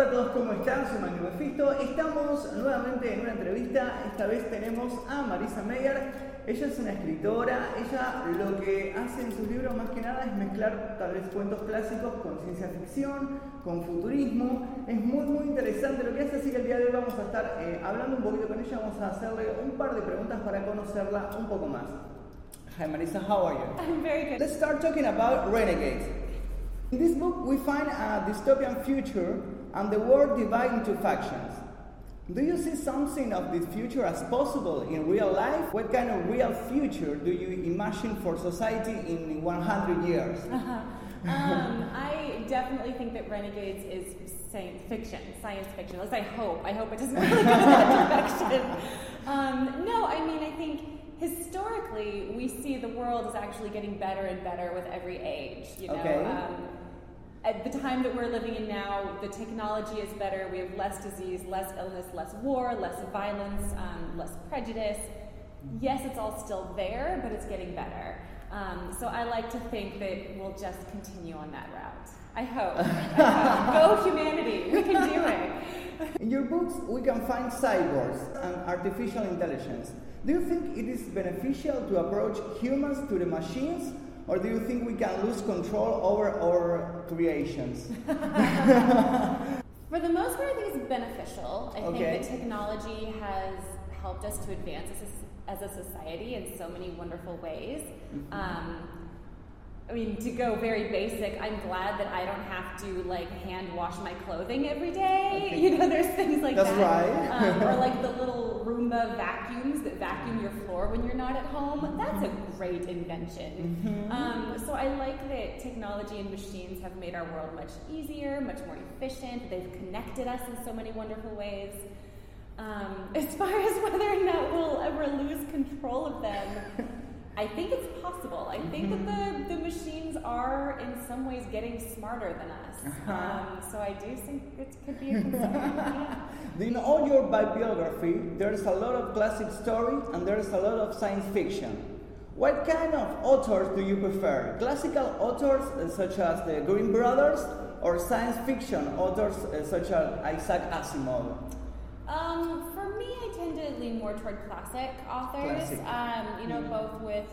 Hola a todos, ¿cómo están? Soy Magno Mefisto. Estamos nuevamente en una entrevista. Esta vez tenemos a Marisa Meyer. Ella es una escritora. Ella lo que hace en sus libros más que nada es mezclar tal vez cuentos clásicos con ciencia ficción, con futurismo. Es muy, muy interesante lo que hace. Así que el día de hoy vamos a estar eh, hablando un poquito con ella. Vamos a hacerle un par de preguntas para conocerla un poco más. Hi Marisa, how are you? I'm very good. Let's start talking about Renegades. In this book, we find a dystopian future and the world divided into factions. Do you see something of this future as possible in real life? What kind of real future do you imagine for society in 100 years? um, I definitely think that Renegades is science fiction, science fiction. At least I hope. I hope it doesn't really go that direction. Um, no, I mean, I think historically we see the world is actually getting better and better with every age. You know, Okay. um, at the time that we're living in now, the technology is better. We have less disease, less illness, less war, less violence, um, less prejudice. Yes, it's all still there, but it's getting better. Um, so I like to think that we'll just continue on that route. I hope. I hope. Go humanity. We can do it. In your books, we can find cyborgs and artificial intelligence. Do you think it is beneficial to approach humans to the machines, or do you think we can lose control over our creations? For the most part, I think it's beneficial. I Okay. think that technology has helped us to advance as a, as a society in so many wonderful ways. Mm-hmm. Um, I mean, to go very basic, I'm glad that I don't have to like hand wash my clothing every day. You know, there's things like That's that. right. um, or like the little Roomba vacuums that vacuum your floor when you're not at home. That's a great invention. Mm-hmm. Um, so I like that technology and machines have made our world much easier, much more efficient. They've connected us in so many wonderful ways. Um, as far as whether or not we'll ever lose control of them, I think it's possible. I think that the, the machines are in some ways getting smarter than us. Um, so I do think it could be a concern. yeah. In all your bibliography, there's a lot of classic story and there's a lot of science fiction. What kind of authors do you prefer? Classical authors uh, such as the Grimm Brothers or science fiction authors uh, such as Isaac Asimov? Um, for me, I tend to lean more toward classic authors. Classic. Um, you know, both with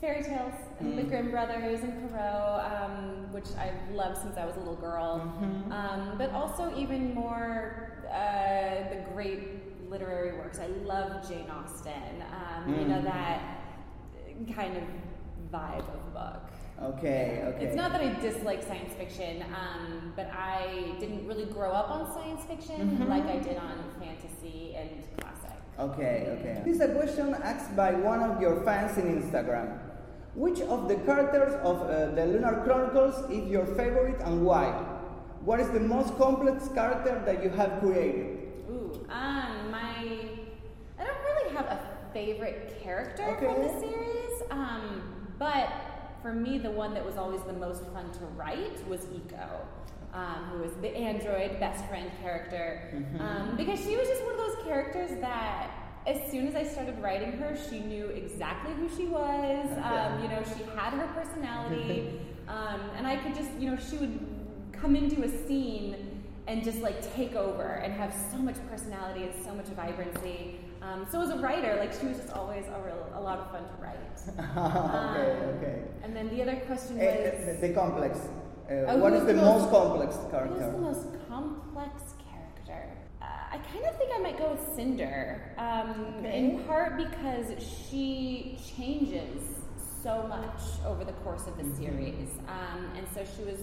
fairy tales and the Grimm brothers and Perrault, um, which I've loved since I was a little girl. Um, but also even more uh, the great literary works. I love Jane Austen. Um, You know that kind of vibe of book. Okay, okay. It's not that I dislike science fiction, um, but I didn't really grow up on science fiction like I did on fantasy and classic. Okay, okay. This is a question asked by one of your fans in Instagram. Which of the characters of uh, the Lunar Chronicles is your favorite and why? What is the most complex character that you have created? Ooh, um, my I don't really have a favorite character Okay. from the series, um, but for me, the one that was always the most fun to write was Iko. Um, who was the android best friend character um, because she was just one of those characters that as soon as I started writing her, she knew exactly who she was. Um, you know, she had her personality, um, and I could just, you know, she would come into a scene and just like take over and have so much personality and so much vibrancy. Um, so as a writer, like she was just always a, real, a lot of fun to write. okay, Um, okay. And then the other question Eh, was, the, the complex. Uh, Oh, what is the the most most- complex what is character? the most complex character? Uh, I kind of think I might go with Cinder, um, Okay. in part because she changes so much over the course of the Mm-hmm. series, um, and so she was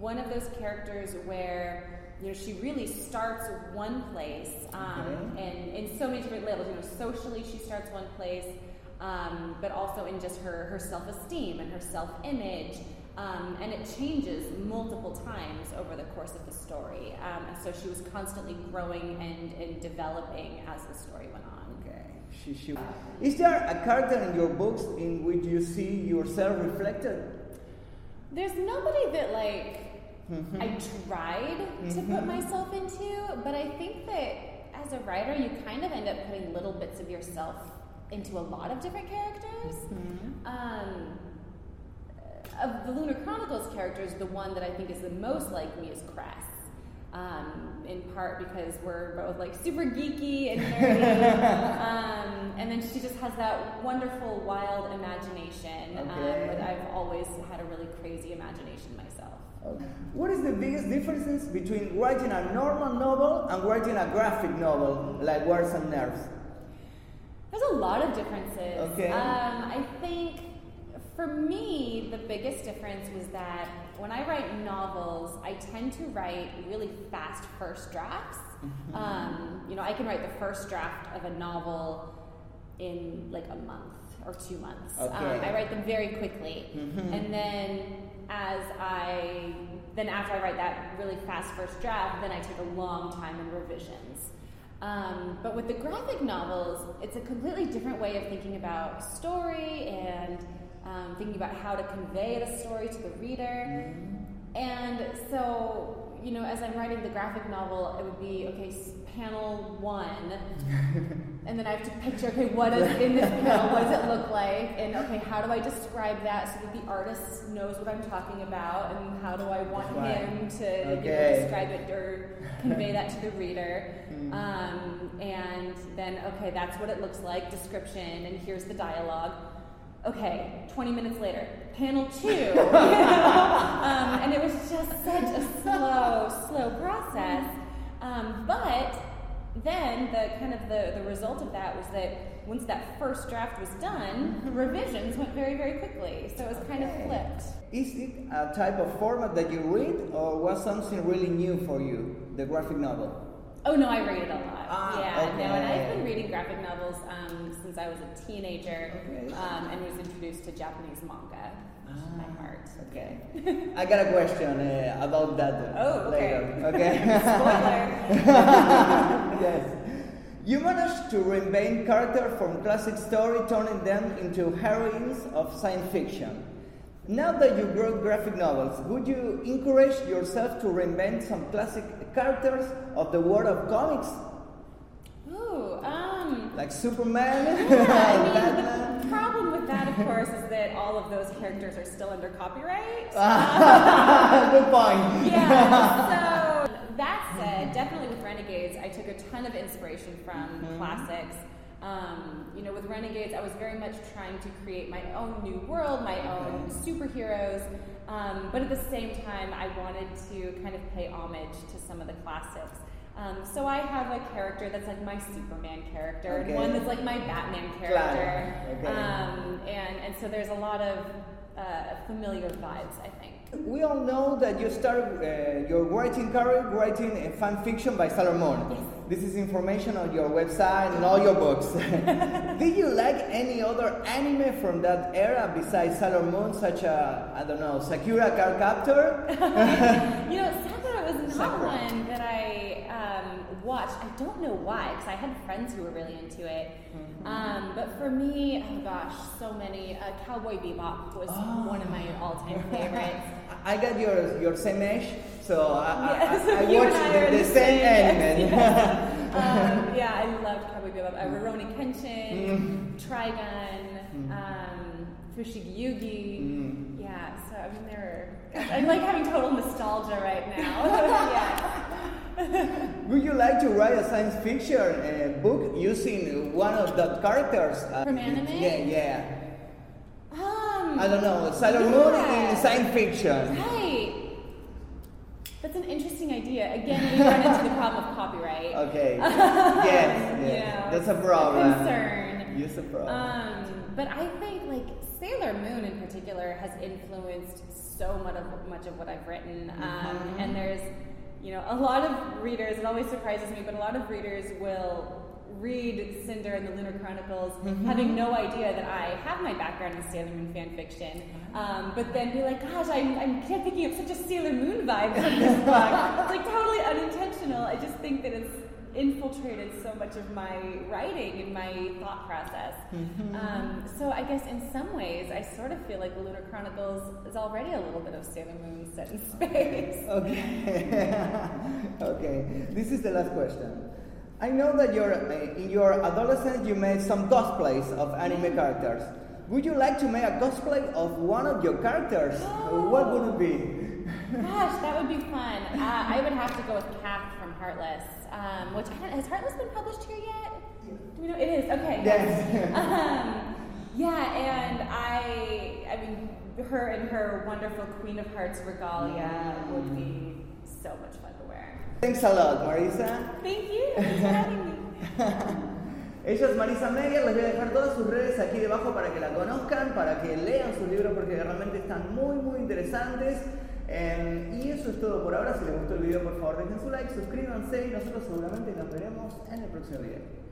one of those characters where you know she really starts one place, um, Okay. and in so many different levels. You know, socially she starts one place, um, but also in just her her self esteem and her self image. Um, and it changes multiple times over the course of the story. Um, and so she was constantly growing and, and developing as the story went on. Okay. She, she. Is there a character in your books in which you see yourself reflected? There's nobody that like I tried to put myself into, but I think that as a writer, you kind of end up putting little bits of yourself into a lot of different characters. Um, of the Lunar Chronicles characters, the one that I think is the most like me is Cress. Um, in part because we're both like super geeky and nerdy. um, and then she just has that wonderful, wild imagination. Um, Okay. but I've always had a really crazy imagination myself. Okay. What is the biggest difference between writing a normal novel and writing a graphic novel like Wires and Nerves? There's a lot of differences. Okay. Um, I think for me, the biggest difference was that when I write novels, I tend to write really fast first drafts. Mm-hmm. Um, you know, I can write the first draft of a novel in like a month or two months. Um, I write them very quickly, Mhm. and then as I then after I write that really fast first draft, then I take a long time in revisions. Um, but with the graphic novels, it's a completely different way of thinking about story and um, thinking about how to convey the story to the reader. And so, you know, as I'm writing the graphic novel, it would be okay, panel one, and then I have to picture okay, what is in this panel? What does it look like? And okay, how do I describe that so that the artist knows what I'm talking about? And how do I want him to you know, Okay. describe it or convey that to the reader? Mm. Um, and then okay, that's what it looks like. Description, and here's the dialogue. Okay, 20 minutes later, panel two. you know? um, and it was just such a slow, slow process. Um, but then the kind of the, the result of that was that once that first draft was done, revisions went very, very quickly. So it was kind of flipped. Is it a type of format that you read, or was something really new for you, the graphic novel? Oh no, I read it a lot. Ah, yeah, no, and. I've been reading graphic novels um, since I was a teenager, Okay. um, and was introduced to Japanese manga. is my Ah, heart. Okay. I got a question uh, about that uh, Oh, okay. later. Okay. Spoiler. yes. You managed to reinvent characters from classic story, turning them into heroines of science fiction. Now that you wrote graphic novels, would you encourage yourself to reinvent some classic characters of the world of comics, like Superman, yeah, I mean, the problem with that, of course, is that all of those characters are still under copyright. Good point. yeah. So that said, definitely with Renegades, I took a ton of inspiration from Mhm. classics. Um, you know, with Renegades, I was very much trying to create my own new world, my own superheroes. Um, but at the same time, I wanted to kind of pay homage to some of the classics. Um, so I have a character that's like my Superman character, Okay. and one that's like my Batman character. Okay. Um, and, and so there's a lot of uh, familiar vibes, I think. We all know that you started uh, your writing career writing a fan fiction by Sailor Moon. Yes. This is information on your website and all your books. Did you like any other anime from that era besides Sailor Moon, such a, I don't know, Sakura Card Captor? You know, Sakura was not Sakura. one watched. I don't know why, because I had friends who were really into it. Mm-hmm. Um, but for me, oh gosh, so many. Uh, Cowboy Bebop was Oh. one of my all-time favorites. I got your, your same age, so I, Yes, I, I, I watched the, the same same, yes, anime. um, yeah, I loved Cowboy Bebop. Uh, Rurouni Kenshin, Mm. Trigun, um, Fushigi Yugi. Mm. Yeah, so I mean, there are. I'm like having total nostalgia right now. yeah. Would you like to write a science fiction uh, book using one of the characters? Uh, From anime? Yeah, yeah. Um, I don't know, Sailor Moon yeah. in science fiction. Right. That's an interesting idea. Again, we run into the problem of copyright. Okay. yes, yes. Yeah, That's a problem. Concern. Yes, a problem. Um, but I think like Sailor Moon in particular has influenced so much of much of what I've written. Um, Mhm. and there's, you know, a lot of readers. It always surprises me, but a lot of readers will read Cinder and the Lunar Chronicles, Mhm. having no idea that I have my background in Sailor Moon fan fiction. Um, but then be like, gosh, I'm, I'm picking up such a Sailor Moon vibe from this book. it's like totally unintentional. I just think that it's infiltrated so much of my writing and my thought process. Mhm. Um, so I guess in some ways, I sort of feel like the Lunar Chronicles is already a little bit of Sailor Moon set in space. Okay. okay. This is the last question. I know that you're, uh, in your adolescence you made some cosplays of anime characters. Would you like to make a cosplay of one of your characters? Oh. What would it be? Gosh, that would be fun. Uh, I would have to go with Cath from Heartless, um, which has Heartless been published here yet? Do we know? It is. Okay. Yes. um, yeah, and I, I mean, her and her wonderful Queen of Hearts regalia would be so much fun to wear. Thanks a lot, Marissa. Thank you. Thanks for having me. Ella es Marissa Meyer, les voy a dejar todas sus redes aquí debajo para que la conozcan, para que lean sus libros porque realmente están muy muy interesantes. Eh, y eso es todo por ahora. Si les gustó el video, por favor dejen su like, suscríbanse y nosotros seguramente nos veremos en el próximo video.